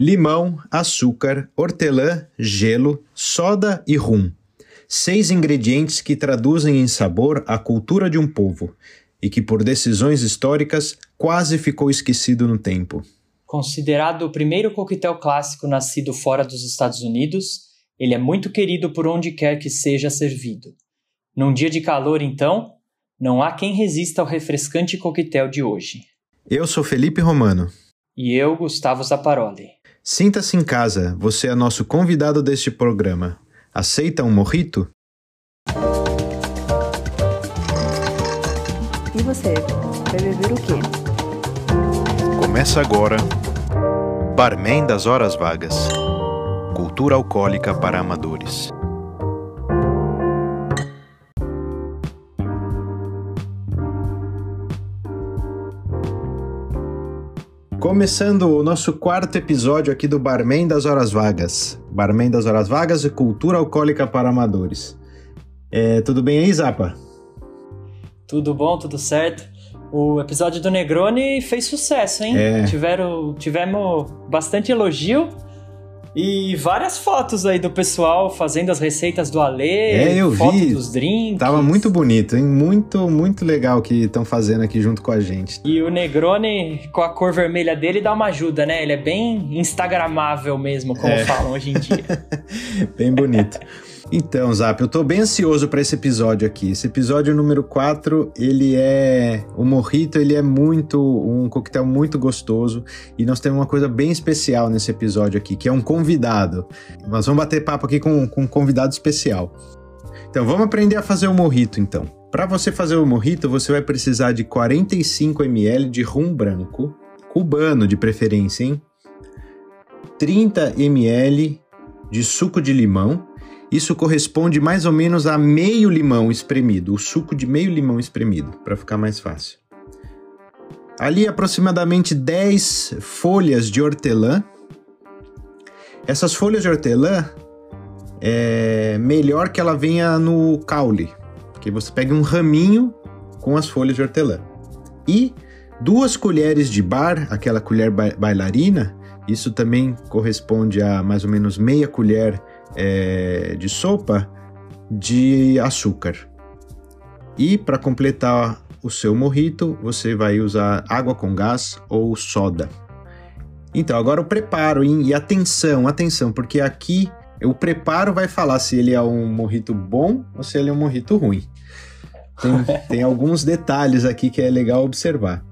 limão, açúcar, hortelã, gelo, soda e rum. Seis ingredientes que traduzem em sabor a cultura de um povo e que, por decisões históricas, quase ficou esquecido no tempo. Considerado o primeiro coquetel clássico nascido fora dos Estados Unidos, ele é muito querido por onde quer que seja servido. Num dia de calor, então, não há quem resista ao refrescante coquetel de hoje. Eu sou Felipe Romano. E eu, Gustavo Zaparoli. Sinta-se em casa, você é nosso convidado deste programa. Aceita um morrito? E você, vai beber o quê? Começa agora Barman das Horas Vagas Cultura Alcoólica para Amadores. Começando o nosso quarto episódio aqui do Barman das Horas Vagas. Barman das Horas Vagas e Cultura Alcoólica para Amadores. É, tudo bem aí, Zapa? Tudo bom, tudo certo. O episódio do Negroni fez sucesso, hein? É. Tiveram, tivemos bastante elogio e várias fotos aí do pessoal fazendo as receitas do Alê, É, eu foto vi. dos drinks. Tava muito bonito, hein? Muito, muito legal o que estão fazendo aqui junto com a gente. E o Negroni, com a cor vermelha dele, dá uma ajuda, né? Ele é bem instagramável mesmo, como É. falam hoje em dia. Bem bonito. Então, Zap, eu tô bem ansioso para esse episódio aqui. Esse episódio número 4, ele é. O Morrito, ele é muito. Um coquetel muito gostoso. E nós temos uma coisa bem especial nesse episódio aqui, que é um convidado. Nós vamos bater papo aqui com, com um convidado especial. Então, vamos aprender a fazer o Morrito, então. Para você fazer o Morrito, você vai precisar de 45 ml de rum branco, cubano de preferência, hein? 30 ml de suco de limão. Isso corresponde mais ou menos a meio limão espremido, o suco de meio limão espremido, para ficar mais fácil. Ali aproximadamente 10 folhas de hortelã. Essas folhas de hortelã é melhor que ela venha no caule, porque você pega um raminho com as folhas de hortelã. E duas colheres de bar, aquela colher ba- bailarina, isso também corresponde a mais ou menos meia colher é, de sopa de açúcar. E para completar o seu morrito, você vai usar água com gás ou soda. Então, agora o preparo, hein? E atenção, atenção, porque aqui o preparo vai falar se ele é um morrito bom ou se ele é um morrito ruim. Tem, tem alguns detalhes aqui que é legal observar.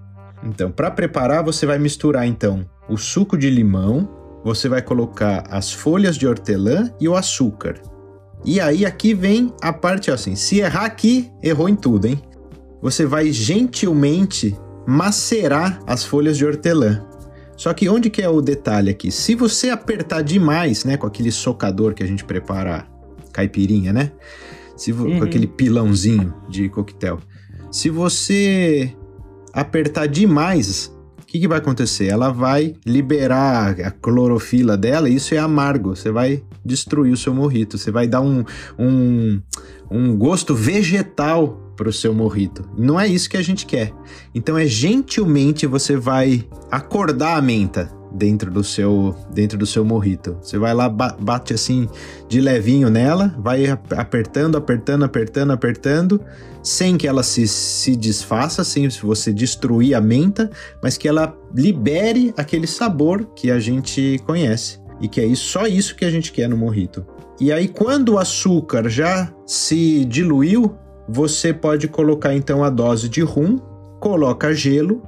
Então, para preparar, você vai misturar então o suco de limão, você vai colocar as folhas de hortelã e o açúcar. E aí aqui vem a parte assim, se errar aqui, errou em tudo, hein? Você vai gentilmente macerar as folhas de hortelã. Só que onde que é o detalhe aqui? Se você apertar demais, né, com aquele socador que a gente prepara caipirinha, né? Se Uhum. Com aquele pilãozinho de coquetel. Se você apertar demais, que, que vai acontecer? Ela vai liberar a clorofila dela e isso é amargo. Você vai destruir o seu morrito. Você vai dar um, um, um gosto vegetal para o seu morrito. Não é isso que a gente quer. Então é gentilmente você vai acordar a menta dentro do seu dentro do seu morrito. Você vai lá ba- bate assim de levinho nela, vai ap- apertando, apertando, apertando, apertando, sem que ela se, se desfaça, sem você destruir a menta, mas que ela libere aquele sabor que a gente conhece. E que é isso, só isso que a gente quer no morrito. E aí, quando o açúcar já se diluiu, você pode colocar então a dose de rum, coloca gelo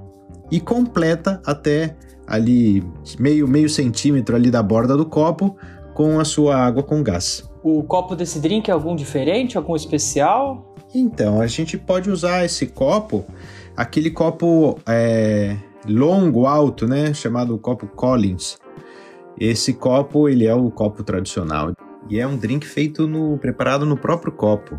e completa até ali meio, meio centímetro ali da borda do copo com a sua água com gás. o copo desse drink é algum diferente, algum especial? Então, a gente pode usar esse copo, aquele copo é, longo, alto, né? Chamado copo Collins. Esse copo, ele é o copo tradicional. E é um drink feito no preparado no próprio copo.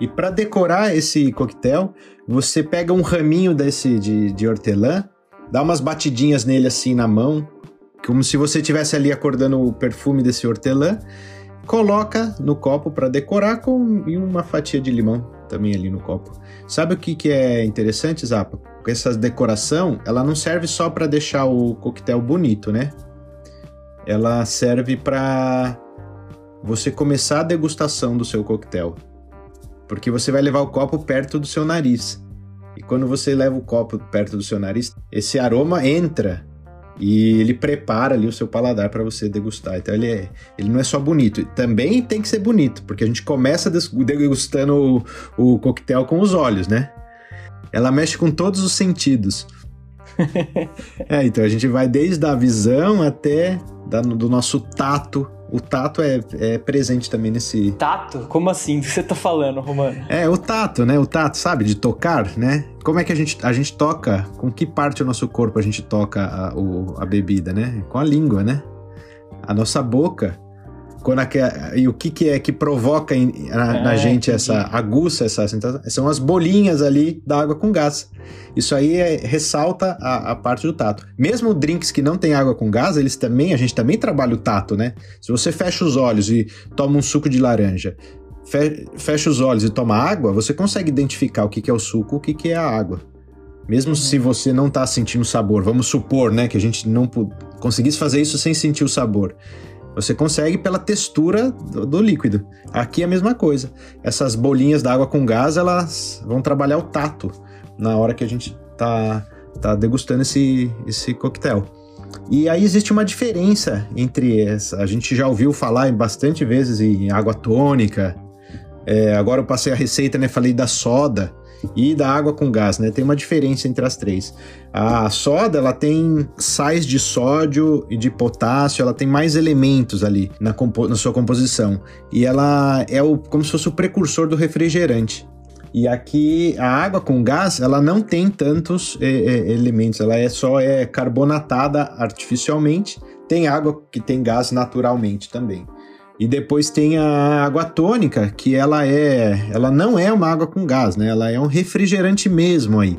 E para decorar esse coquetel, você pega um raminho desse de, de hortelã, dá umas batidinhas nele assim na mão, como se você estivesse ali acordando o perfume desse hortelã, coloca no copo para decorar com e uma fatia de limão também ali no copo. Sabe o que, que é interessante, Zapa? Essa decoração, ela não serve só para deixar o coquetel bonito, né? ela serve para você começar a degustação do seu coquetel. Porque você vai levar o copo perto do seu nariz. E quando você leva o copo perto do seu nariz, esse aroma entra e ele prepara ali o seu paladar para você degustar. Então ele, é, ele não é só bonito, também tem que ser bonito, porque a gente começa degustando o, o coquetel com os olhos, né? Ela mexe com todos os sentidos. é, então a gente vai desde a visão até da, do nosso tato o tato é, é presente também nesse. Tato? Como assim? O que você tá falando, Romano? É, o tato, né? O tato, sabe? De tocar, né? Como é que a gente, a gente toca? Com que parte do nosso corpo a gente toca a, o, a bebida, né? Com a língua, né? A nossa boca quando a, e o que, que é que provoca na, é, na, gente essa aguça, essa sensação? São as bolinhas ali da água com gás. Isso aí é, ressalta a, a, parte do tato. Mesmo drinks que não tem água com gás, eles também, a gente também trabalha o tato, né? Se você fecha os olhos e toma um suco de laranja, fe, fecha os olhos e toma água, você consegue identificar o que, que é o suco, o que, que é a água. Mesmo uhum. se você não está sentindo o sabor, vamos supor, né, que a gente não conseguisse fazer isso sem sentir o sabor. Você consegue pela textura do, do, líquido. Aqui é a mesma coisa. Essas bolinhas d'água com gás, elas vão trabalhar o tato na hora que a gente tá, tá degustando esse, esse coquetel. E aí existe uma diferença entre essa. A gente já ouviu falar bastante vezes em água tônica. É, agora eu passei a receita, né? Falei da soda e da água com gás, né? Tem uma diferença entre as três. A soda, ela tem sais de sódio e de potássio, ela tem mais elementos ali na, na sua composição. E ela é o, como se fosse o precursor do refrigerante. E aqui a água com gás, ela não tem tantos é, é, elementos, ela é só é carbonatada artificialmente. Tem água que tem gás naturalmente também. E depois tem a água tônica, que ela é, ela não é uma água com gás, né? Ela é um refrigerante mesmo aí.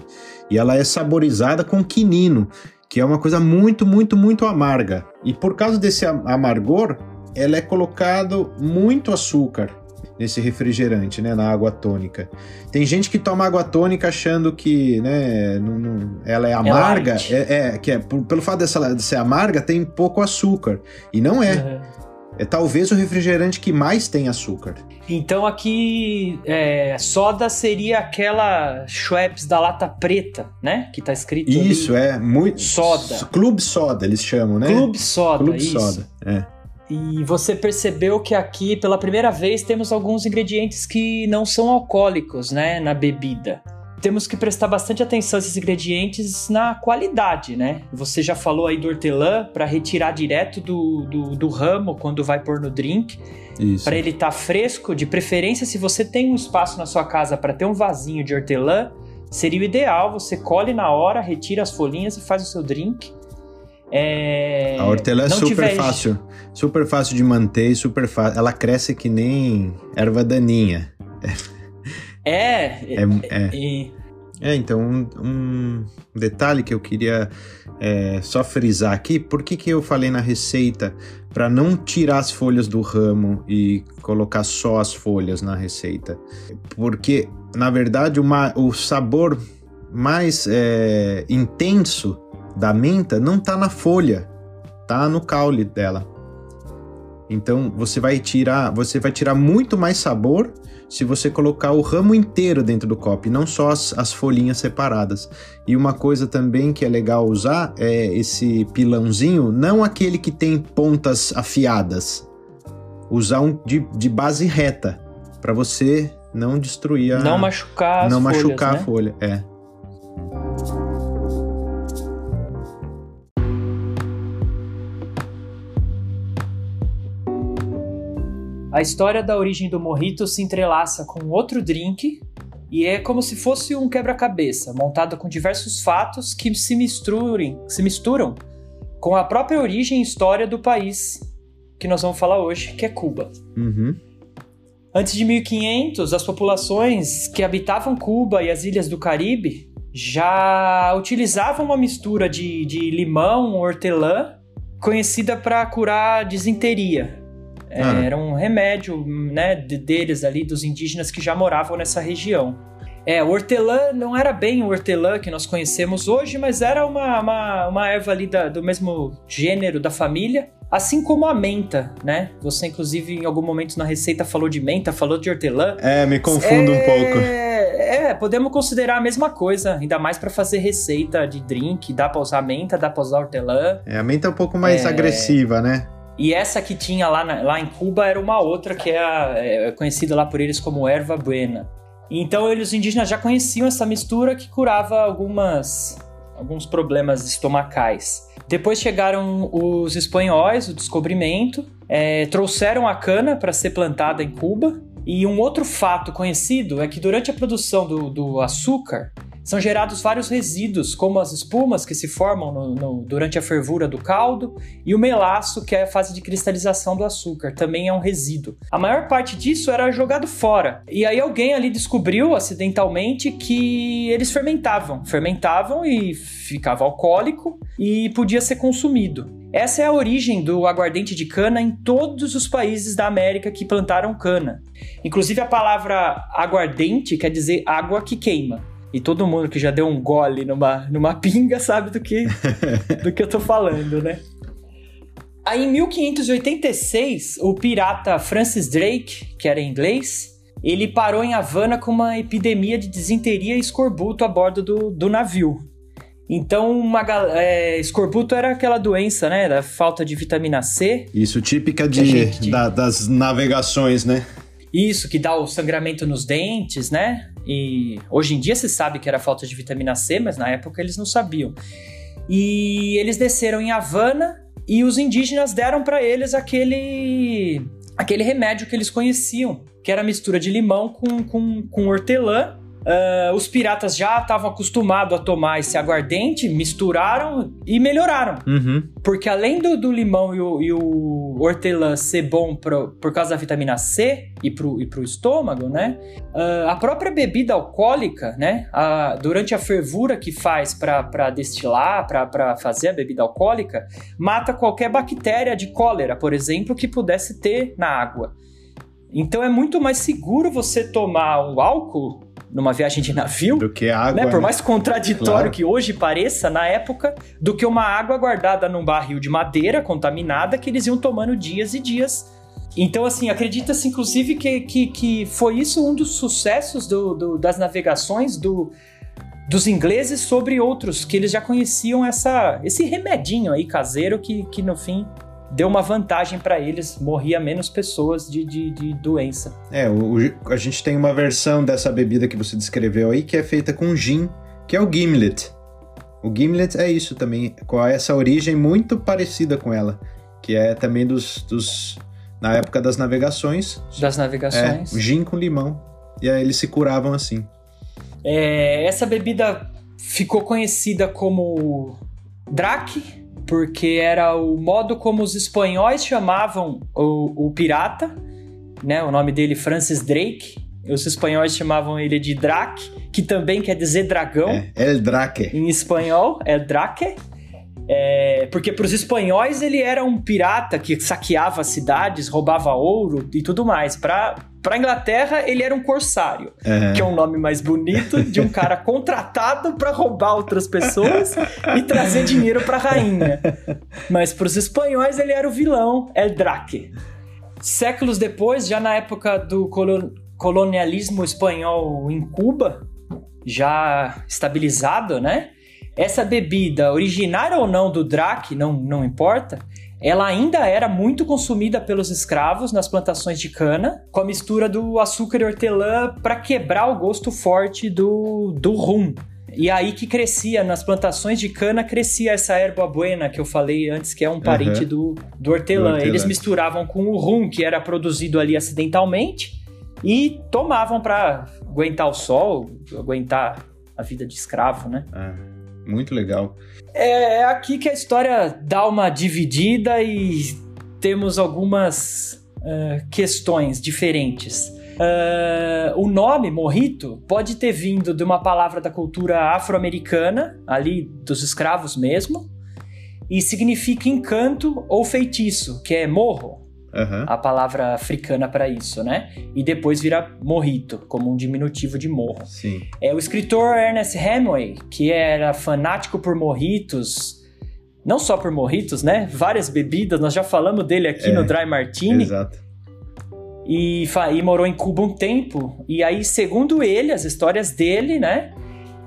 E ela é saborizada com quinino, que é uma coisa muito, muito, muito amarga. E por causa desse amargor, ela é colocado muito açúcar nesse refrigerante, né, na água tônica. Tem gente que toma água tônica achando que, né, não, não, ela é amarga, é, é, é que é pelo fato dessa, de ser amarga tem pouco açúcar e não é. Uhum. É talvez o refrigerante que mais tem açúcar. Então aqui é, soda seria aquela Schweppes da lata preta, né? Que tá escrito Isso, ali. é muito soda. Clube soda eles chamam, né? Clube soda, Clube isso. soda, é. E você percebeu que aqui, pela primeira vez, temos alguns ingredientes que não são alcoólicos, né, na bebida temos que prestar bastante atenção a esses ingredientes na qualidade, né? Você já falou aí do hortelã para retirar direto do, do, do, ramo quando vai pôr no drink. Para ele estar tá fresco, de preferência, se você tem um espaço na sua casa para ter um vasinho de hortelã, seria o ideal. Você colhe na hora, retira as folhinhas e faz o seu drink. É... A hortelã é super tiver... fácil, super fácil de manter e super fácil. Ela cresce que nem erva daninha. É. É, é. é, é então, um, um, detalhe que eu queria é, só frisar aqui: por que, que eu falei na receita para não tirar as folhas do ramo e colocar só as folhas na receita? Porque, na verdade, uma, o sabor mais é, intenso da menta não está na folha, tá no caule dela. Então você vai tirar, você vai tirar muito mais sabor se você colocar o ramo inteiro dentro do copo, e não só as, as folhinhas separadas. E uma coisa também que é legal usar é esse pilãozinho, não aquele que tem pontas afiadas. Usar um de, de base reta, para você não destruir a. Não machucar Não folhas, machucar né? a folha, é. A história da origem do mojito se entrelaça com outro drink e é como se fosse um quebra-cabeça, montado com diversos fatos que se misturem, se misturam com a própria origem e história do país que nós vamos falar hoje, que é Cuba. Uhum. Antes de 1500, as populações que habitavam Cuba e as ilhas do Caribe já utilizavam uma mistura de, de limão, hortelã, conhecida para curar disenteria. É, era um remédio né, deles ali, dos indígenas que já moravam nessa região. É, o hortelã não era bem o hortelã que nós conhecemos hoje, mas era uma, uma, uma erva ali da, do mesmo gênero da família, Assim como a menta, né? Você, inclusive, em algum momento na receita falou de menta, falou de hortelã. É, me confundo é... um pouco. É, podemos considerar a mesma coisa, ainda mais para fazer receita de drink. Dá pra usar menta, dá pra usar hortelã. É, a menta é um pouco mais é... agressiva, né? E essa que tinha lá, na, lá em Cuba era uma outra que é, a, é conhecida lá por eles como erva buena. Então eles, indígenas já conheciam essa mistura que curava algumas, alguns problemas estomacais. Depois chegaram os espanhóis, o descobrimento, é, trouxeram a cana para ser plantada em Cuba. E um outro fato conhecido é que durante a produção do, do açúcar, são gerados vários resíduos, como as espumas que se formam no, no, durante a fervura do caldo e o melaço, que é a fase de cristalização do açúcar, também é um resíduo. A maior parte disso era jogado fora. E aí alguém ali descobriu acidentalmente que eles fermentavam. Fermentavam e ficava alcoólico e podia ser consumido. Essa é a origem do aguardente de cana em todos os países da América que plantaram cana. Inclusive a palavra aguardente quer dizer água que queima. E todo mundo que já deu um gole numa, numa pinga sabe do que, do que eu tô falando, né? Aí em 1586, o pirata Francis Drake, que era inglês, ele parou em Havana com uma epidemia de desinteria e escorbuto a bordo do, do navio. Então, uma, é, escorbuto era aquela doença, né? Da falta de vitamina C. Isso, típica de, gente... da, das navegações, né? Isso, que dá o sangramento nos dentes, né? E hoje em dia se sabe que era falta de vitamina C, mas na época eles não sabiam. E eles desceram em Havana e os indígenas deram para eles aquele aquele remédio que eles conheciam, que era mistura de limão com, com, com hortelã Uh, os piratas já estavam acostumados a tomar esse aguardente, misturaram e melhoraram. Uhum. Porque além do, do limão e o, e o, hortelã ser bom pro, por causa da vitamina C e pro, e pro estômago, né? Uh, a própria bebida alcoólica, né? A, durante a fervura que faz para destilar, para fazer a bebida alcoólica, mata qualquer bactéria de cólera, por exemplo, que pudesse ter na água. Então é muito mais seguro você tomar o álcool numa viagem de navio. Do que água. Né? Por né? mais contraditório claro. que hoje pareça, na época, do que uma água guardada num barril de madeira contaminada que eles iam tomando dias e dias. Então, assim, acredita-se inclusive que, que, que foi isso um dos sucessos do, do, das navegações do, dos ingleses sobre outros, que eles já conheciam essa, esse remedinho aí caseiro que, que no fim deu uma vantagem para eles, morria menos pessoas de, de, de doença. É, o, a gente tem uma versão dessa bebida que você descreveu aí que é feita com gin, que é o gimlet. O gimlet é isso também, com essa origem muito parecida com ela, que é também dos, dos na época das navegações. Das navegações. É, gin com limão. E aí eles se curavam assim. É, essa bebida ficou conhecida como Drake, porque era o modo como os espanhóis chamavam o, o pirata, né? O nome dele Francis Drake. Os espanhóis chamavam ele de Drake, que também quer dizer dragão. É, El Drake. Em espanhol, El Drake. É, porque para os espanhóis ele era um pirata que saqueava cidades, roubava ouro e tudo mais. Para para Inglaterra ele era um corsário, uhum. que é um nome mais bonito de um cara contratado para roubar outras pessoas e trazer dinheiro para a rainha. Mas para os espanhóis ele era o vilão, El Drake. Séculos depois, já na época do colonialismo espanhol em Cuba, já estabilizado, né? Essa bebida, originária ou não do Drac, não, não importa, ela ainda era muito consumida pelos escravos nas plantações de cana, com a mistura do açúcar e hortelã para quebrar o gosto forte do, do rum. E aí que crescia, nas plantações de cana, crescia essa erva buena que eu falei antes, que é um parente uhum. do, do, hortelã. do hortelã. Eles misturavam com o rum, que era produzido ali acidentalmente, e tomavam para aguentar o sol, aguentar a vida de escravo, né? Uhum. Muito legal. É, é aqui que a história dá uma dividida e temos algumas uh, questões diferentes. Uh, o nome Morrito pode ter vindo de uma palavra da cultura afro-americana, ali dos escravos mesmo, e significa encanto ou feitiço, que é morro uhum. a palavra africana para isso, né? E depois vira morrito, como um diminutivo de morro. Sim. É o escritor Ernest Hemingway, que era fanático por morritos, não só por morritos, né? Várias bebidas, nós já falamos dele aqui É, no Dry Martini. Exato. E, e morou em Cuba um tempo. E aí, segundo ele, as histórias dele, né?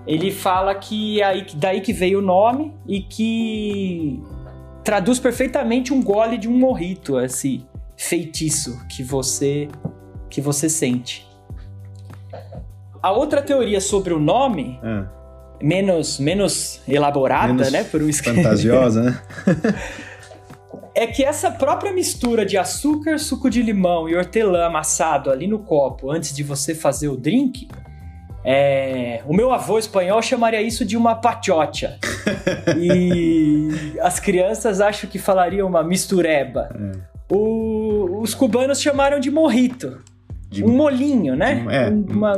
Ele fala que é aí, daí que veio o nome e que traduz perfeitamente um gole de um morrito, esse feitiço que você que você sente. A outra teoria sobre o nome, Ah, menos menos elaborada, Menos né, por um fantasiosa, né? é que essa própria mistura de açúcar, suco de limão e hortelã amassado ali no copo antes de você fazer o drink, é, o meu avô espanhol chamaria isso de uma pachocha. e as crianças acham que falariam uma mistureba. O- os cubanos chamaram de morrito. De- um molinho, né? é. Um- uma,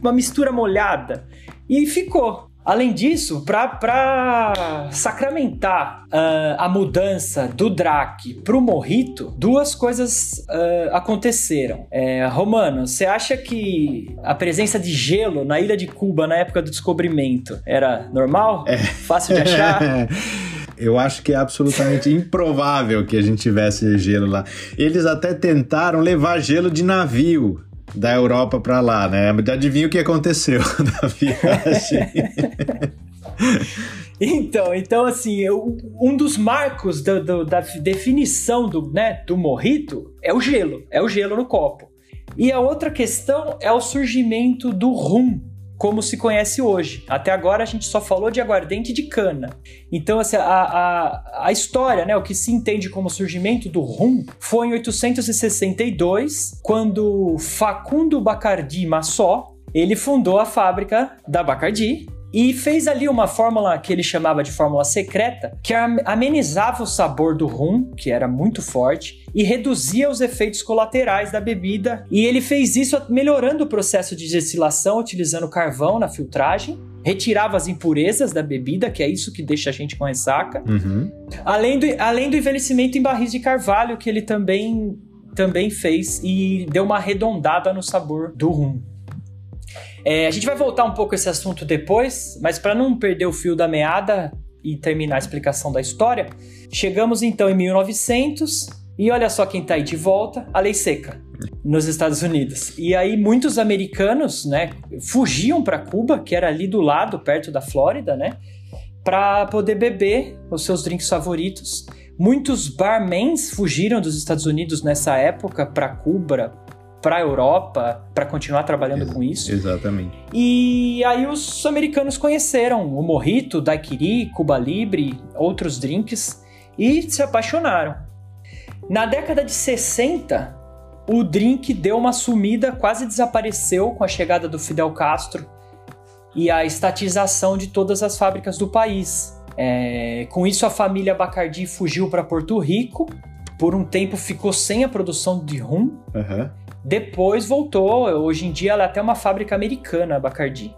uma mistura molhada. E ficou. Além disso, para sacramentar ah, a mudança do Drac pro Morrito, duas coisas ah, aconteceram. É, Romano, você acha que a presença de gelo na ilha de Cuba na época do descobrimento era normal? Fácil de achar? Eu acho que é absolutamente improvável que a gente tivesse gelo lá. Eles até tentaram levar gelo de navio da Europa pra lá, né? Adivinha o que aconteceu na viagem? Então, então assim, eu- um dos marcos do- do- da definição do, né, do morrito é o gelo, é o gelo no copo. E a outra questão é o surgimento do rum, como se conhece hoje. Até agora a gente só falou de aguardente de cana. Então, assim, a, a, a história, né, o que se entende como surgimento do rum, foi em 862, quando Facundo Bacardi Massó, ele fundou a fábrica da Bacardi, e fez ali uma fórmula que ele chamava de fórmula secreta, que am- amenizava o sabor do rum, que era muito forte, e reduzia os efeitos colaterais da bebida. E ele fez isso melhorando o processo de destilação, utilizando carvão na filtragem, retirava as impurezas da bebida, que é isso que deixa a gente com ressaca, Uhum. além do, além do envelhecimento em barris de carvalho, que ele também, também fez e deu uma arredondada no sabor do rum. É, a gente vai voltar um pouco esse assunto depois, mas para não perder o fio da meada e terminar a explicação da história, chegamos então em 1900 e olha só quem tá aí de volta, a lei seca nos Estados Unidos. E aí muitos americanos, né, fugiam para Cuba, que era ali do lado, perto da Flórida, né, para poder beber os seus drinks favoritos. Muitos barmans fugiram dos Estados Unidos nessa época para Cuba, para Europa, para continuar trabalhando com isso. Exatamente. E aí os americanos conheceram o Morrito, Daiquiri, Cuba Libre, outros drinks e se apaixonaram. Na década de 60, o drink deu uma sumida, quase desapareceu com a chegada do Fidel Castro e a estatização de todas as fábricas do país. É, com isso, a família Bacardi fugiu para Porto Rico. Por um tempo ficou sem a produção de rum Aham. Depois voltou, hoje em dia ela é até uma fábrica americana, a Bacardi.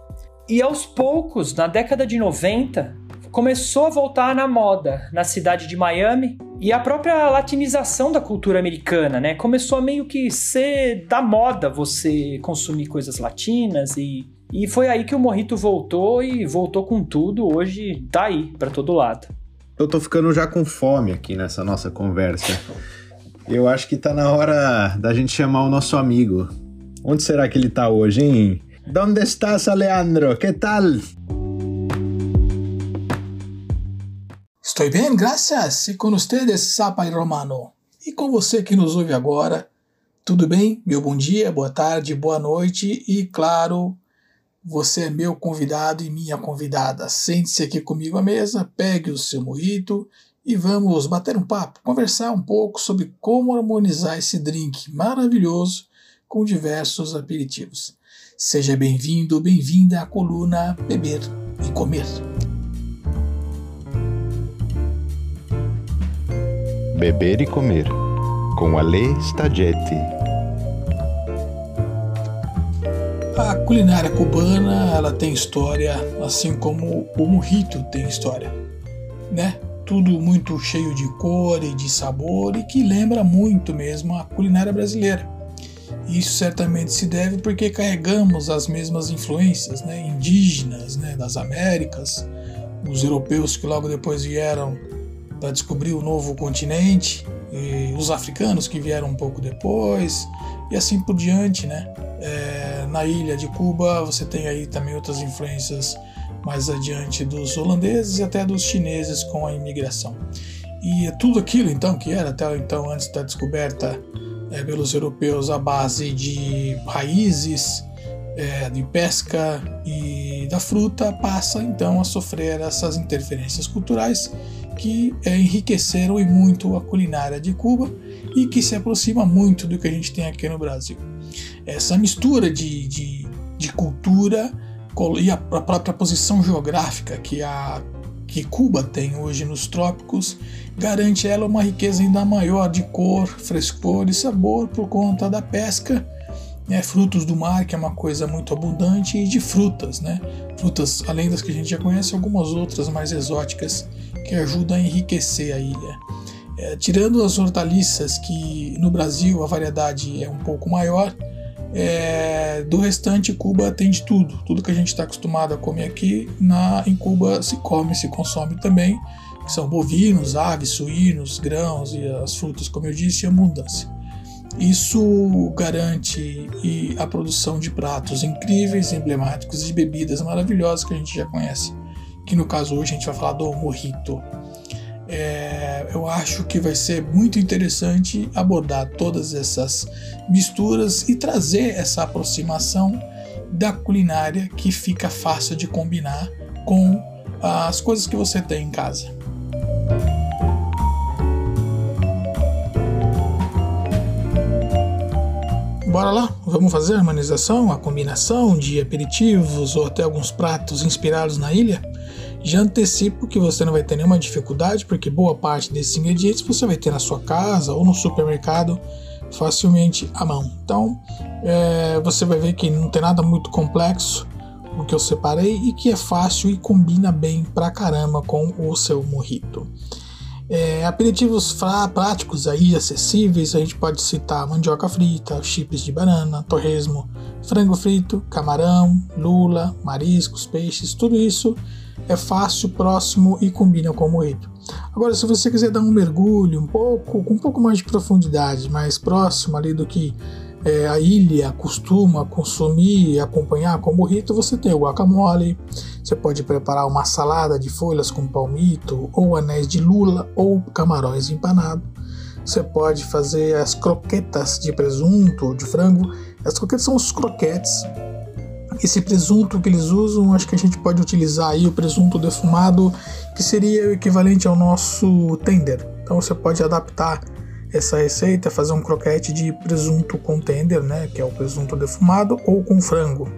E aos poucos, na década de 90, começou a voltar na moda na cidade de Miami e a própria latinização da cultura americana, né? Começou a meio que ser da moda você consumir coisas latinas e e foi aí que o Morrito voltou e voltou com tudo. Hoje tá aí pra todo lado. Eu tô ficando já com fome aqui nessa nossa conversa. Eu acho que tá na hora da gente chamar o nosso amigo. Onde será que ele tá hoje, hein? Donde estás, Alejandro? Que tal? Estou bem, graças. E com ustedes, Sapa e Romano. E com você que nos ouve agora, tudo bem? Meu bom dia, boa tarde, boa noite e, claro, você é meu convidado e minha convidada. Sente-se aqui comigo à mesa, pegue o seu morrito e vamos bater um papo, conversar um pouco sobre como harmonizar esse drink maravilhoso com diversos aperitivos. Seja bem-vindo, bem-vinda à coluna Beber e Comer. Beber e Comer, com Ale Staggetti. A culinária cubana ela tem história, assim como o mojito tem história, né? Tudo muito cheio de cor e de sabor e que lembra muito mesmo a culinária brasileira. Isso certamente se deve porque carregamos as mesmas influências, né? Indígenas, né? Das Américas, os europeus que logo depois vieram para descobrir o novo continente, os africanos que vieram um pouco depois, e assim por diante, né? É, na ilha de Cuba você tem aí também outras influências mais adiante dos holandeses e até dos chineses com a imigração. E tudo aquilo então que era até então antes da descoberta é, pelos europeus a base de raízes, é, de pesca e da fruta passa então a sofrer essas interferências culturais que é, enriqueceram e muito a culinária de Cuba e que se aproxima muito do que a gente tem aqui no Brasil. Essa mistura de, de, de cultura e a própria posição geográfica que a que Cuba tem hoje nos trópicos garante ela uma riqueza ainda maior de cor, frescor e sabor por conta da pesca né, frutos do mar, que é uma coisa muito abundante, e de frutas, né? Frutas, além das que a gente já conhece, algumas outras mais exóticas que ajudam a enriquecer a ilha. É, tirando as hortaliças, que no Brasil a variedade é um pouco maior, é, do restante Cuba tem de tudo. Tudo que a gente está acostumado a comer aqui, na, em Cuba se come, se consome também, que são bovinos, aves, suínos, grãos e as frutas, como eu disse, em abundância. Isso garante a produção de pratos incríveis, emblemáticos e de bebidas maravilhosas que a gente já conhece. Que no caso hoje a gente vai falar do mojito. Eu acho que vai ser muito interessante abordar todas essas misturas e trazer essa aproximação da culinária que fica fácil de combinar com as coisas que você tem em casa. Bora lá, vamos fazer a harmonização, a combinação de aperitivos ou até alguns pratos inspirados na ilha? Já antecipo que você não vai ter nenhuma dificuldade, porque boa parte desses ingredientes você vai ter na sua casa ou no supermercado facilmente à mão. Então é, você vai ver que não tem nada muito complexo o que eu separei e que é fácil e combina bem pra caramba com o seu morrito. É, aperitivos práticos aí acessíveis, a gente pode citar mandioca frita, chips de banana, torresmo, frango frito, camarão, lula, mariscos, peixes, tudo isso é fácil, próximo e combina com o mojito. Agora, se você quiser dar um mergulho um pouco, com um pouco mais de profundidade, mais próximo ali do que é, a ilha costuma consumir e acompanhar com burrito, você tem o guacamole, você pode preparar uma salada de folhas com palmito, ou anéis de lula, ou camarões empanados. Você pode fazer as croquetas de presunto ou de frango. As croquetas são os croquetes. Esse presunto que eles usam, acho que a gente pode utilizar aí o presunto defumado, que seria o equivalente ao nosso tender. Então você pode adaptar essa receita fazer um croquete de presunto com tender, né, que é o presunto defumado, ou com frango.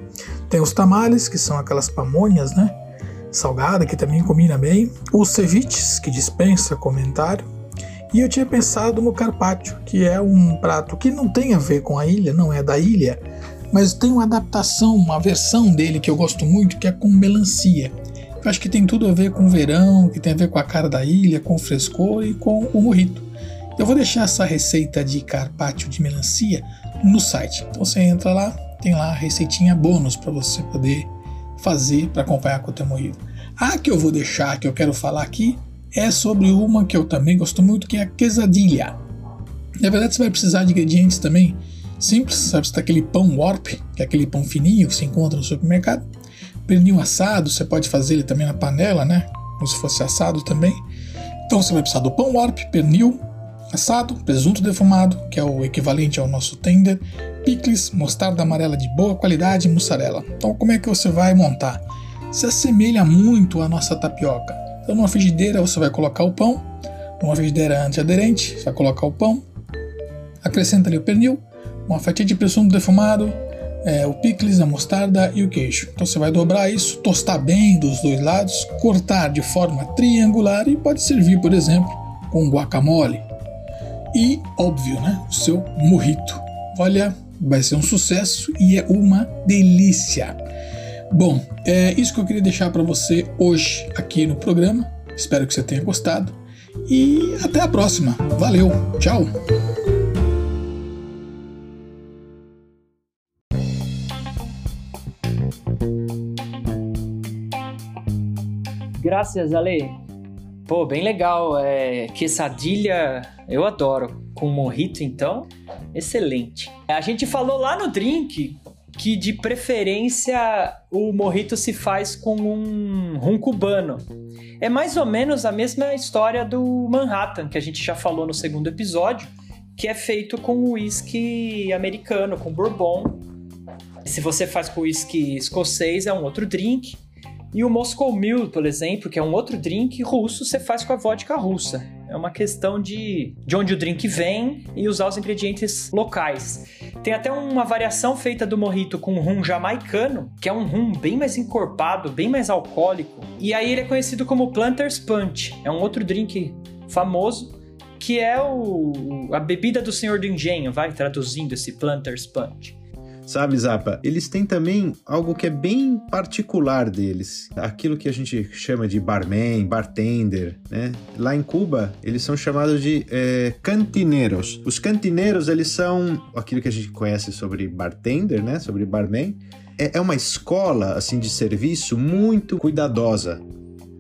Tem os tamales, que são aquelas pamonhas, né, salgada, que também combina bem. Os ceviches, que dispensa comentário. E eu tinha pensado no carpaccio, que é um prato que não tem a ver com a ilha, não é da ilha, mas tem uma adaptação, uma versão dele que eu gosto muito, que é com melancia. Eu acho que tem tudo a ver com o verão, que tem a ver com a cara da ilha, com o frescor e com o morrito. Eu vou deixar essa receita de carpaccio de melancia no site. Então você entra lá, tem lá a receitinha bônus para você poder fazer para acompanhar com o teu moído. A que eu vou deixar, que eu quero falar aqui, é sobre uma que eu também gosto muito, que é a quesadilha. Na verdade, você vai precisar de ingredientes também simples, sabe? Você tá aquele pão warp, que é aquele pão fininho que se encontra no supermercado. Pernil assado, você pode fazer ele também na panela, né? Como se fosse assado também. Então você vai precisar do pão warp, pernil, assado, presunto defumado, que é o equivalente ao nosso tender, picles, mostarda amarela de boa qualidade e mussarela. Então, como é que você vai montar? Se assemelha muito à nossa tapioca. Então, numa frigideira você vai colocar o pão, numa frigideira antiaderente, você vai colocar o pão, acrescenta ali o pernil, uma fatia de presunto defumado, é, o picles, a mostarda e o queijo. Então você vai dobrar isso, tostar bem dos dois lados, cortar de forma triangular e pode servir, por exemplo, com guacamole, e, óbvio, né, o seu morrito. Olha, vai ser um sucesso e é uma delícia. Bom, é isso que eu queria deixar para você hoje aqui no programa. Espero que você tenha gostado e até a próxima. Valeu, tchau. Graças, Ale. Pô, bem legal. É, quesadilha, eu adoro. Com morrito, então, excelente. A gente falou lá no drink que de preferência o morrito se faz com um rum cubano. É mais ou menos a mesma história do Manhattan, que a gente já falou no segundo episódio, que é feito com uísque americano, com bourbon. Se você faz com uísque escocês, é um outro drink. E o Moscow Mule, por exemplo, que é um outro drink russo, você faz com a vodka russa. É uma questão de, de onde o drink vem e usar os ingredientes locais. Tem até uma variação feita do morrito com rum jamaicano, que é um rum bem mais encorpado, bem mais alcoólico. E aí ele é conhecido como Planter's Punch. É um outro drink famoso que é o, a bebida do Senhor do Engenho, vai traduzindo esse Planter's Punch. Sabe, Zapa? Eles têm também algo que é bem particular deles. Aquilo que a gente chama de barman, bartender, né? Lá em Cuba, eles são chamados de é, cantineiros. Os cantineiros, eles são aquilo que a gente conhece sobre bartender, né? Sobre barman. É, é uma escola, assim, de serviço muito cuidadosa.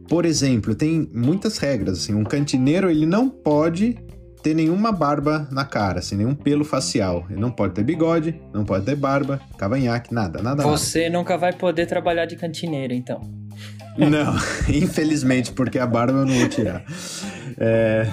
Por exemplo, tem muitas regras, assim. Um cantineiro, ele não pode ter nenhuma barba na cara, assim, nenhum pelo facial. Ele não pode ter bigode, não pode ter barba, cavanhaque, nada, nada. Você nada. nunca vai poder trabalhar de cantineiro, então. Não, infelizmente, porque a barba eu não vou tirar. É,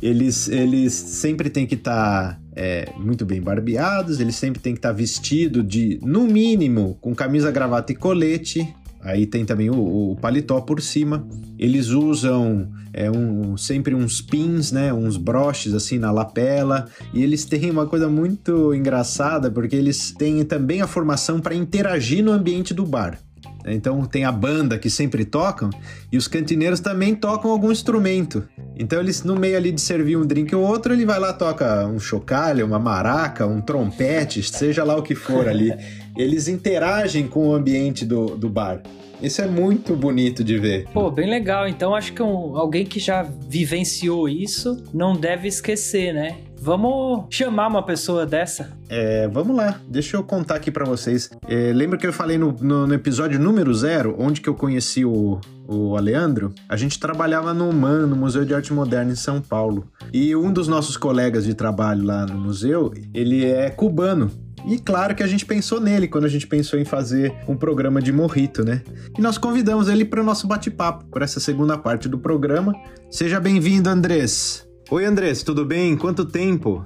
eles, eles sempre têm que estar tá, é, muito bem barbeados, eles sempre têm que estar tá vestido de, no mínimo, com camisa, gravata e colete, Aí tem também o, o paletó por cima. Eles usam é, um, sempre uns pins, né? Uns broches assim na lapela. E eles têm uma coisa muito engraçada porque eles têm também a formação para interagir no ambiente do bar. Então tem a banda que sempre tocam e os cantineiros também tocam algum instrumento. Então eles no meio ali de servir um drink ou outro, ele vai lá toca um chocalho, uma maraca, um trompete, seja lá o que for ali. Eles interagem com o ambiente do, do bar. Isso é muito bonito de ver. Pô, bem legal. Então acho que um, alguém que já vivenciou isso não deve esquecer, né? Vamos chamar uma pessoa dessa? É, vamos lá. Deixa eu contar aqui para vocês. É, lembra que eu falei no, no, no, episódio número zero, onde que eu conheci o, o Aleandro? A gente trabalhava no MAN, no Museu de Arte Moderna em São Paulo. E um dos nossos colegas de trabalho lá no museu, ele é cubano. E claro que a gente pensou nele quando a gente pensou em fazer um programa de morrito, né? E nós convidamos ele para o nosso bate-papo, para essa segunda parte do programa. Seja bem-vindo, Andrés. Oi, Andrés, tudo bem? Quanto tempo?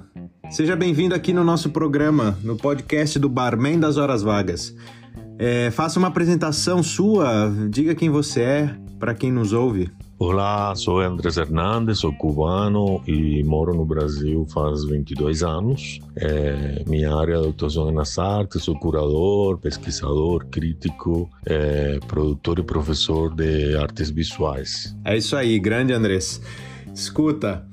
Seja bem-vindo aqui no nosso programa, no podcast do Barman das Horas Vagas. É, faça uma apresentação sua, diga quem você é, para quem nos ouve. Olá, sou Andrés Hernandes, sou cubano e moro no Brasil faz 22 anos. É, minha área de atuação é nas artes, sou curador, pesquisador, crítico, é, produtor e professor de artes visuais. É isso aí, grande Andrés. Escuta,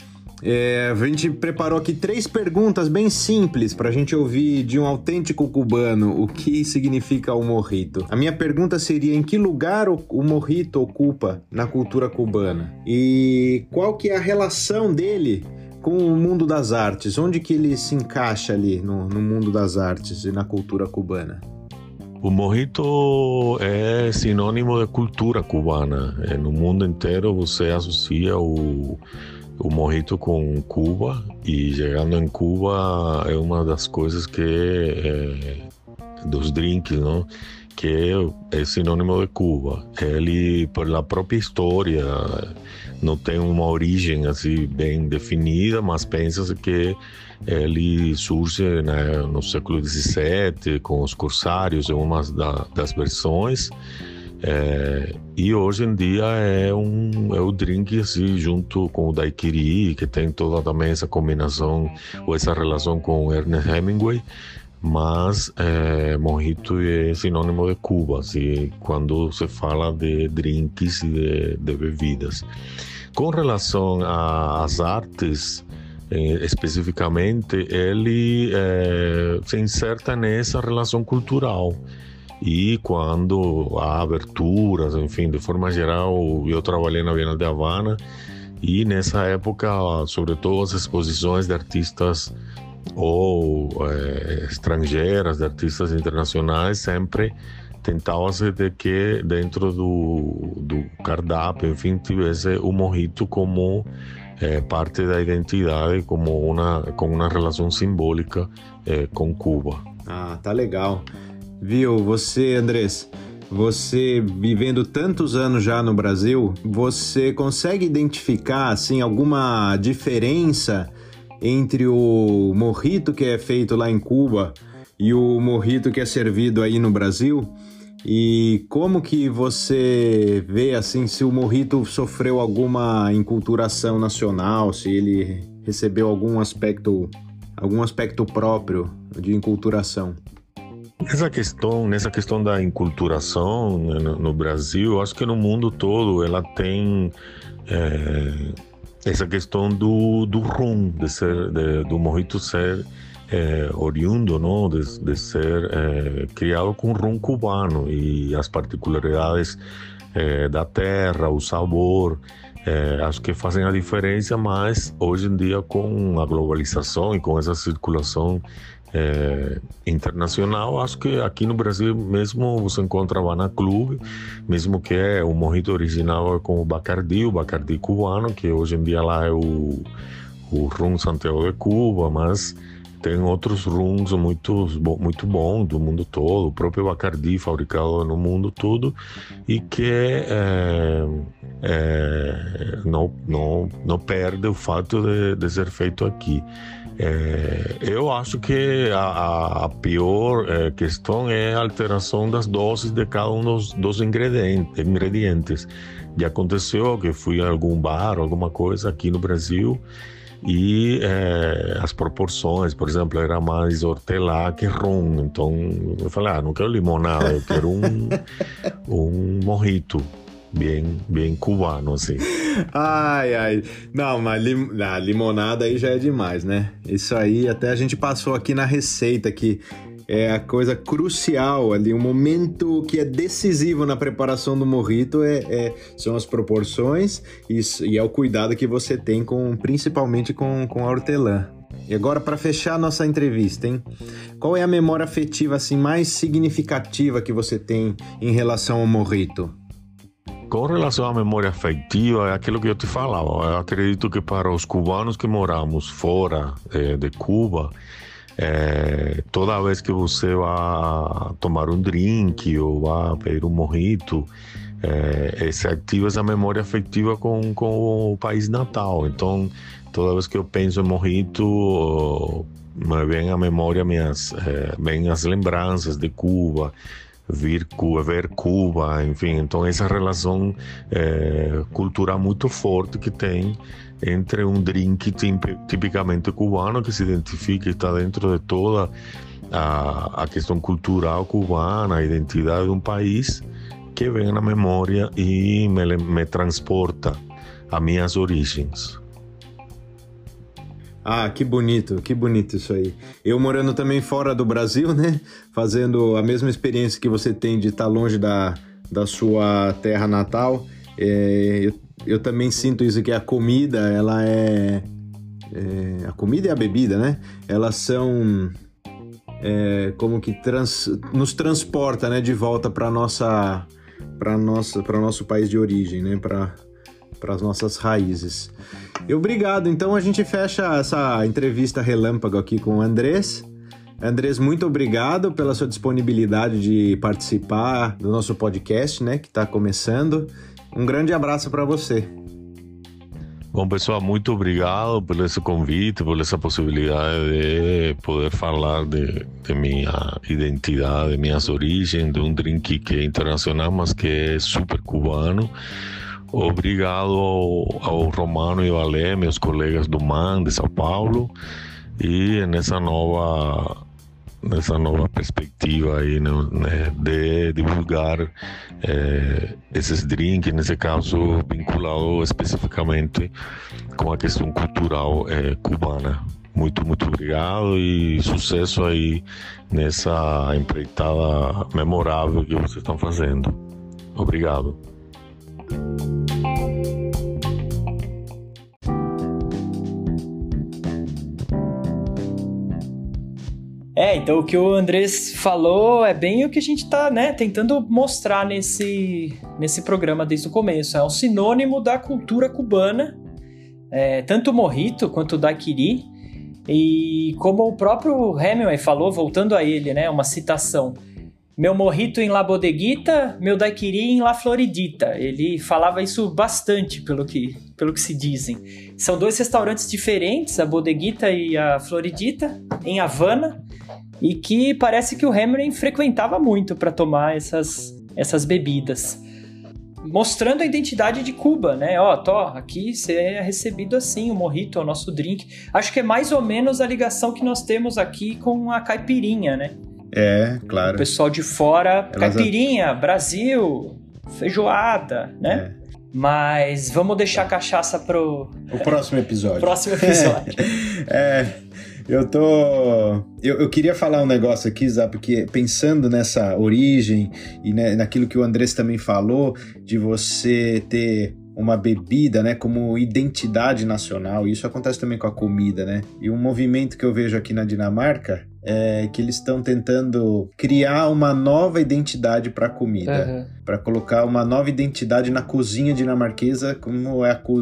é, a gente preparou aqui três perguntas bem simples para a gente ouvir de um autêntico cubano o que significa o morrito. A minha pergunta seria em que lugar o, o morrito ocupa na cultura cubana e qual que é a relação dele com o mundo das artes? Onde que ele se encaixa ali no, no mundo das artes e na cultura cubana? O morrito é sinônimo de cultura cubana. É, no mundo inteiro você associa o o morrito com Cuba e chegando em Cuba é uma das coisas que é, dos drinks, não? que é sinônimo de Cuba. Ele, pela própria história, não tem uma origem assim bem definida, mas pensa-se que ele surge né, no século XVII com os corsários, é uma das versões. É, e hoje em dia é um é o drink assim junto com o daiquiri que tem toda também essa combinação ou essa relação com Ernest Hemingway. Mas é, mojito é sinônimo de Cuba assim, quando se fala de drinks e de, de bebidas. Com relação às artes eh, especificamente ele é, se inserta nessa relação cultural e quando há aberturas, enfim, de forma geral, eu trabalhei na Bienal de Havana e nessa época, sobretudo as exposições de artistas ou é, estrangeiras, de artistas internacionais, sempre tentava-se de que dentro do, do cardápio, enfim, tivesse o mojito como é, parte da identidade, como uma, com uma relação simbólica é, com Cuba. Ah, tá legal. Viu, você, Andrés, você vivendo tantos anos já no Brasil, você consegue identificar assim alguma diferença entre o morrito que é feito lá em Cuba e o morrito que é servido aí no Brasil? E como que você vê assim se o morrito sofreu alguma enculturação nacional, se ele recebeu algum aspecto algum aspecto próprio de enculturação? Essa questão, nessa questão da enculturação né, no, Brasil, acho que no mundo todo ela tem é, essa questão do, do rum, de ser, de, do morrito ser é, oriundo, não, de, de ser é, criado com rum cubano e as particularidades é, da terra, o sabor, é, acho que fazem a diferença, mas hoje em dia com a globalização e com essa circulação é, internacional, acho que aqui no Brasil mesmo você encontra Havana Club, mesmo que é o mojito original é com o Bacardi, o Bacardi cubano, que hoje em dia lá é o, o rum Santiago de Cuba, mas tem outros rums muito, muito bons do mundo todo, o próprio Bacardi fabricado no mundo todo e que é, é, não, não, não perde o fato de, de ser feito aqui. É, eu acho que a, a pior é, questão é a alteração das doses de cada um dos, dos ingredientes, ingredientes. Já aconteceu que fui a algum bar, alguma coisa aqui no Brasil e é, as proporções, por exemplo, era mais hortelã que rum. Então eu falei, ah, não quero limonada, eu quero um, um morrito bem, bem cubano, assim. Ai, ai. Não, mas lim... ah, limonada aí já é demais, né? Isso aí até a gente passou aqui na receita que é a coisa crucial ali, o um momento que é decisivo na preparação do morrito é, é são as proporções e, e, é o cuidado que você tem com, principalmente com, com a hortelã. E agora para fechar a nossa entrevista, hein? Qual é a memória afetiva assim mais significativa que você tem em relação ao morrito? Com relação à memória afetiva, é aquilo que eu te falava. Eu acredito que para os cubanos que moramos fora eh, de Cuba, é, toda vez que você vai tomar um drink ou vai pedir um morrito, é, se ativa essa memória afetiva com, com o país natal. Então, toda vez que eu penso em morrito, me vem à memória minhas, é, vem as lembranças de Cuba, vir ver Cuba, enfim. Então, essa relação é, cultural muito forte que tem entre um drink tipicamente cubano que se identifica e está dentro de toda a, a questão cultural cubana, a identidade de um país, que vem na memória e me, me transporta a minhas origens. Ah, que bonito, que bonito isso aí. Eu morando também fora do Brasil, né? Fazendo a mesma experiência que você tem de estar longe da, da sua terra natal. É, eu eu também sinto isso que a comida, ela é, é a comida e a bebida, né? Elas são é, como que trans, nos transporta, né, de volta para nossa para nossa para nosso país de origem, né? Para para as nossas raízes. E obrigado. Então a gente fecha essa entrevista relâmpago aqui com o Andrés. Andrés, muito obrigado pela sua disponibilidade de participar do nosso podcast, né, que está começando. Um grande abraço para você. Bom, pessoal, muito obrigado por esse convite, por essa possibilidade de poder falar de, de minha identidade, de minhas origens, de um drink que é internacional, mas que é super cubano. Obrigado ao, ao Romano e ao Alé, meus colegas do MAN de São Paulo, e nessa nova nessa nova perspectiva aí né, de divulgar é, esses drinks, nesse caso vinculado especificamente com a questão cultural é, cubana. Muito, muito obrigado e sucesso aí nessa empreitada memorável que vocês estão fazendo. Obrigado. É, então o que o Andrés falou é bem o que a gente tá, né, tentando mostrar nesse, nesse programa desde o começo. É um sinônimo da cultura cubana, é, tanto o morrito quanto o. E como o próprio Hemingway falou, voltando a ele, né, uma citação. Meu morrito em La Bodeguita, meu daiquiri em La Floridita. Ele falava isso bastante, pelo que, pelo que se dizem. São dois restaurantes diferentes, a Bodeguita e a Floridita, em Havana, e que parece que o Hemingway frequentava muito para tomar essas, essas bebidas. Mostrando a identidade de Cuba, né? Ó, tô, aqui você é recebido assim, o morrito, o nosso drink. Acho que é mais ou menos a ligação que nós temos aqui com a caipirinha, né? É, claro. O pessoal de fora, Elas caipirinha, a... Brasil, feijoada, né? É. Mas vamos deixar a cachaça pro. O próximo episódio. próximo episódio. é. Eu tô. Eu, eu queria falar um negócio aqui, Zé, porque pensando nessa origem e né, naquilo que o Andrés também falou, de você ter uma bebida, né, como identidade nacional. Isso acontece também com a comida, né? E um movimento que eu vejo aqui na Dinamarca é que eles estão tentando criar uma nova identidade para a comida, uhum. para colocar uma nova identidade na cozinha dinamarquesa, como é a, co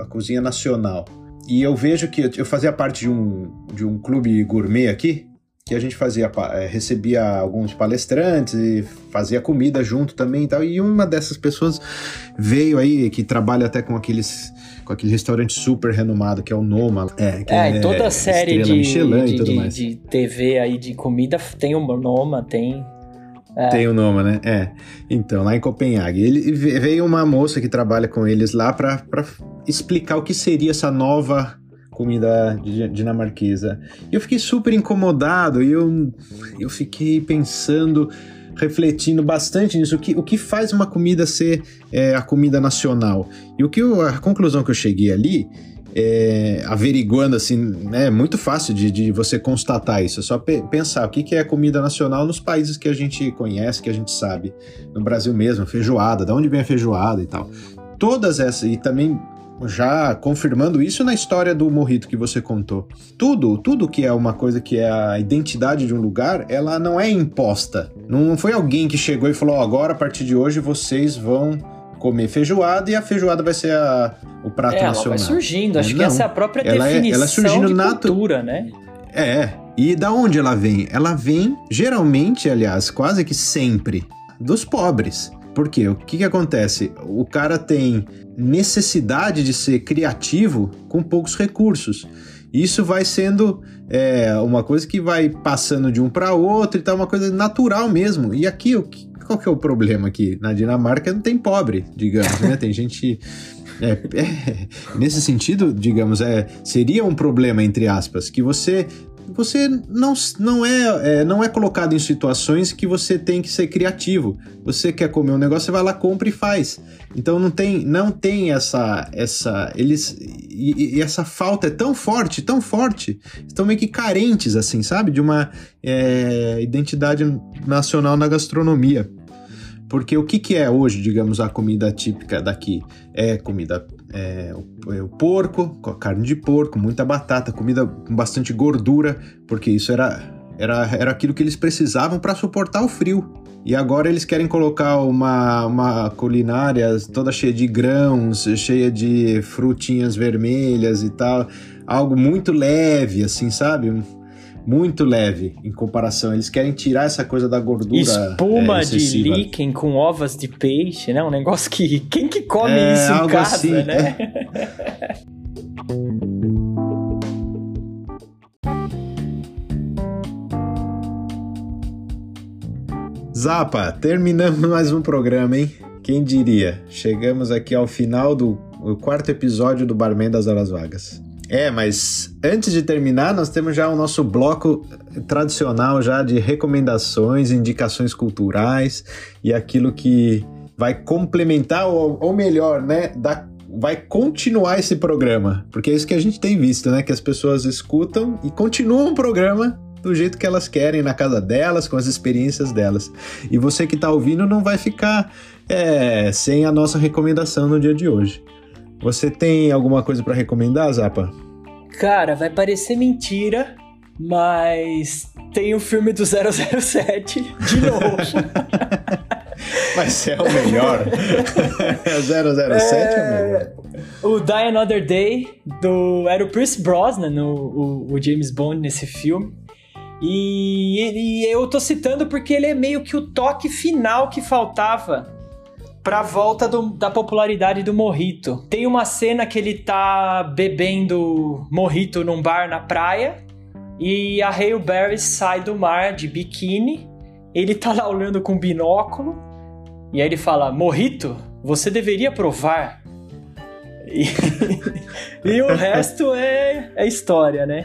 a cozinha nacional. E eu vejo que eu fazia parte de um, de um clube gourmet aqui, que a gente fazia, é, recebia alguns palestrantes e fazia comida junto também e tal. E uma dessas pessoas veio aí, que trabalha até com aqueles com aquele restaurante super renomado que é o Noma. É, que é, é toda a série de, de, de, de, TV aí de comida tem o Noma, tem. É. Tem o Noma, né? É. Então, lá em Copenhague. Ele veio uma moça que trabalha com eles lá para explicar o que seria essa nova comida dinamarquesa. E eu fiquei super incomodado e eu, eu fiquei pensando, refletindo bastante nisso, o que, o que faz uma comida ser é, a comida nacional. E o que eu, a conclusão que eu cheguei ali é, averiguando assim, né, é muito fácil de, de você constatar isso. É só pe pensar o que, que é comida nacional nos países que a gente conhece, que a gente sabe. No Brasil mesmo, feijoada, da onde vem a feijoada e tal. Todas essas, e também já confirmando isso na história do morrito que você contou. Tudo, tudo que é uma coisa que é a identidade de um lugar, ela não é imposta. Não foi alguém que chegou e falou: oh, agora a partir de hoje vocês vão comer feijoada e a feijoada vai ser a, o prato é, nacional. Ela vai surgindo, acho não, que essa é a própria ela definição é, ela é surgindo de cultura, né? É, e da onde ela vem? Ela vem, geralmente, aliás, quase que sempre, dos pobres. Por quê? O que, que acontece? O cara tem necessidade de ser criativo com poucos recursos. Isso vai sendo é, uma coisa que vai passando de um para outro e tal, uma coisa natural mesmo. E aqui, o que, qual que é o problema aqui? Na Dinamarca não tem pobre, digamos, né? Tem gente. É, é, nesse sentido, digamos, é, seria um problema, entre aspas, que você você não, não, é, é, não é colocado em situações que você tem que ser criativo. Você quer comer um negócio, você vai lá, compra e faz. Então não tem, não tem essa, essa, eles e, e essa falta é tão forte, tão forte, estão meio que carentes assim, sabe, de uma é, identidade nacional na gastronomia. Porque o que, que é hoje, digamos, a comida típica daqui? É comida é, o, é o, porco, com a carne de porco, muita batata, comida com bastante gordura, porque isso era, era, era aquilo que eles precisavam para suportar o frio. E agora eles querem colocar uma, uma culinária toda cheia de grãos, cheia de frutinhas vermelhas e tal. Algo muito leve, assim, sabe? Muito leve em comparação. Eles querem tirar essa coisa da gordura. Espuma é, de líquen com ovas de peixe, né? Um negócio que. Quem que come é, isso em casa, assim, né? É. Zapa, terminamos mais um programa, hein? Quem diria? Chegamos aqui ao final do quarto episódio do Barman das Horas Vagas. É, mas antes de terminar, nós temos já o nosso bloco tradicional já de recomendações, indicações culturais e aquilo que vai complementar ou, ou melhor, né, da, vai continuar esse programa, porque é isso que a gente tem visto, né, que as pessoas escutam e continuam o programa do jeito que elas querem na casa delas, com as experiências delas. E você que está ouvindo não vai ficar é, sem a nossa recomendação no dia de hoje. Você tem alguma coisa para recomendar, Zapa? Cara, vai parecer mentira, mas tem o filme do 007 de novo. Mas é o melhor. 007 é... é o melhor. O Die Another Day, do, era o Pierce Brosnan, no, o, o James Bond nesse filme. E, e, eu tô citando porque ele é meio que o toque final que faltava pra volta do, da popularidade do Morrito. Tem uma cena que ele tá bebendo Morrito num bar na praia e a Hale Berry sai do mar de biquíni. Ele tá lá olhando com binóculo e aí ele fala: Morrito, você deveria provar. E, e o resto é, é história, né?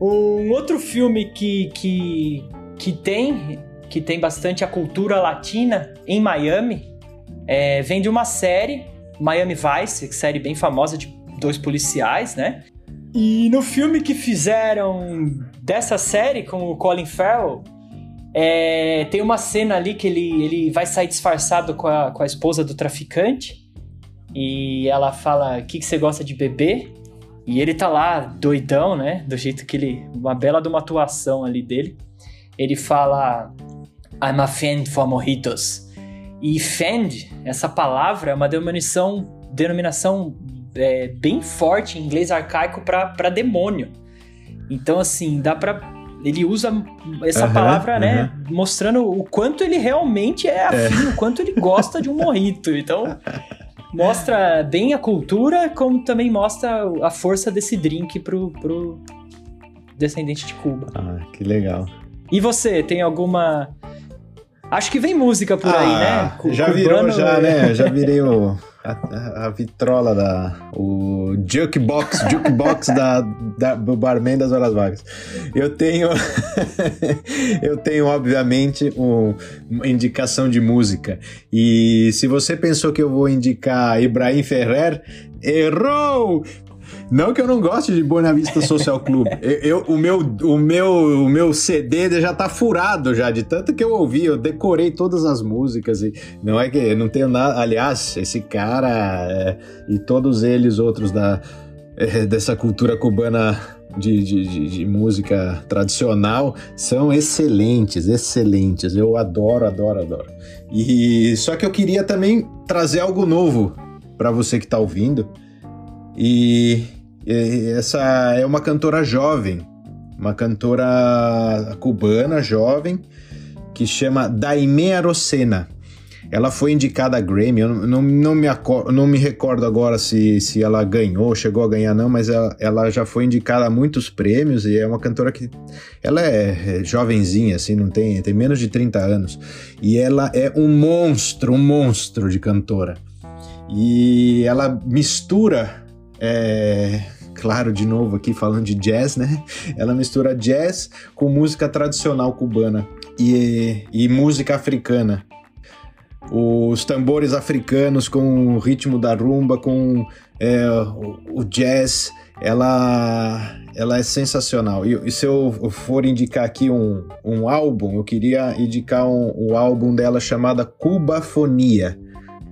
Um outro filme que, que, que tem que tem bastante a cultura latina em Miami é, vem de uma série, Miami Vice, série bem famosa de dois policiais, né? E no filme que fizeram dessa série com o Colin Farrell, é, tem uma cena ali que ele, ele vai sair disfarçado com a, com a esposa do traficante e ela fala: O que, que você gosta de beber? E ele tá lá, doidão, né? Do jeito que ele. Uma bela de uma atuação ali dele. Ele fala: I'm a fan for mojitos. E fend, essa palavra é uma denominação, denominação é, bem forte em inglês arcaico para demônio. Então, assim, dá pra. Ele usa essa uhum, palavra, né? Mostrando o quanto ele realmente é afim, é. o quanto ele gosta de um morrito. Então, mostra bem a cultura, como também mostra a força desse drink pro, pro descendente de Cuba. Ah, que legal. E você, tem alguma. Acho que vem música por ah, aí, né? já virou, já, né? Já virei o a, a, vitrola da. O jukebox, jukebox da, da, do barman das horas vagas. Eu tenho. eu tenho, obviamente, um, uma indicação de música. E se você pensou que eu vou indicar Ibrahim Ferrer, errou! Não que eu não goste de Buena Vista Social Club. Eu, eu, o, meu, o, meu, o meu CD já tá furado já, de tanto que eu ouvi. Eu decorei todas as músicas. E não é que eu não tenho nada. Aliás, esse cara é, e todos eles outros da, é, dessa cultura cubana de, de, de, de, música tradicional são excelentes, excelentes. Eu adoro, adoro, adoro. E só que eu queria também trazer algo novo para você que está ouvindo. E essa é uma cantora jovem, uma cantora cubana jovem que chama Daime Arocena. Ela foi indicada a Grammy, eu não, não, me, não me recordo agora se, se ela ganhou, chegou a ganhar não, mas ela, ela já foi indicada a muitos prêmios e é uma cantora que... Ela é, é jovenzinha, assim, não tem, tem menos de 30 anos. E ela é um monstro, um monstro de cantora. E ela mistura é, claro, de novo aqui falando de jazz, né? Ela mistura jazz com música tradicional cubana e, e música africana. Os tambores africanos com o ritmo da rumba, com é, o, o, jazz, ela, ela é sensacional. E, e, se eu for indicar aqui um, um álbum, eu queria indicar um, o álbum dela chamada Cubafonia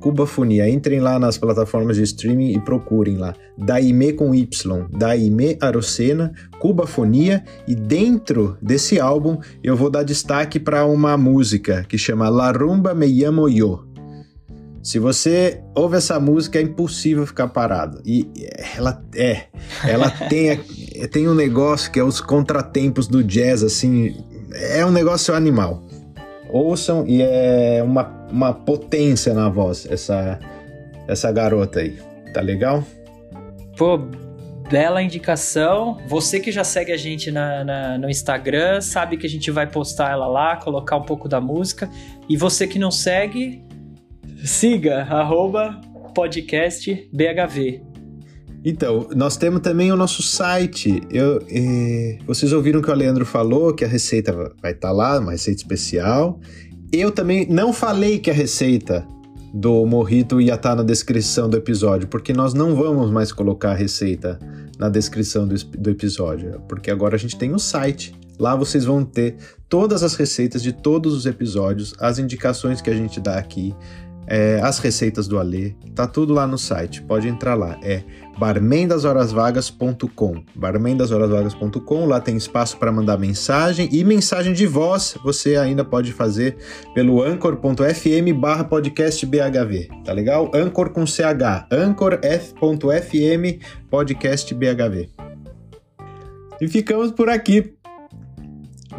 Cubafonia. Entrem lá nas plataformas de streaming e procurem lá. Daime com Y, Daime Arocena, Cubafonia. E dentro desse álbum eu vou dar destaque para uma música que chama La Rumba Me Llamo Yo. Se você ouve essa música, é impossível ficar parado. E ela é, ela tem, tem um negócio que é os contratempos do jazz, assim, é um negócio animal ouçam e é uma, uma potência na voz essa, essa garota aí. Tá legal? Pô, bela indicação. Você que já segue a gente na, na, no Instagram, sabe que a gente vai postar ela lá, colocar um pouco da música. E você que não segue, siga, arroba podcast BHV. Então, nós temos também o nosso site. Eu, eh, vocês ouviram que o Leandro falou que a receita vai estar tá lá, uma receita especial. Eu também não falei que a receita do morrito ia estar tá na descrição do episódio, porque nós não vamos mais colocar a receita na descrição do, do episódio, porque agora a gente tem um site. Lá vocês vão ter todas as receitas de todos os episódios, as indicações que a gente dá aqui, é, as receitas do Alê, tá tudo lá no site. Pode entrar lá. É barmendashorasvagas.com. barmendashorasvagas.com. Lá tem espaço para mandar mensagem e mensagem de voz. Você ainda pode fazer pelo anchor.fm barra podcast BHV. Tá legal? Anchor com CH. anchor.fm podcast BHV. E ficamos por aqui.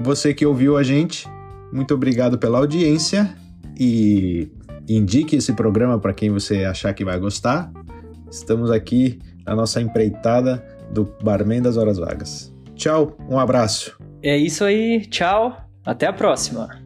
Você que ouviu a gente, muito obrigado pela audiência e indique esse programa para quem você achar que vai gostar. Estamos aqui na nossa empreitada do Barman das Horas Vagas. Tchau, um abraço. É isso aí, tchau, até a próxima.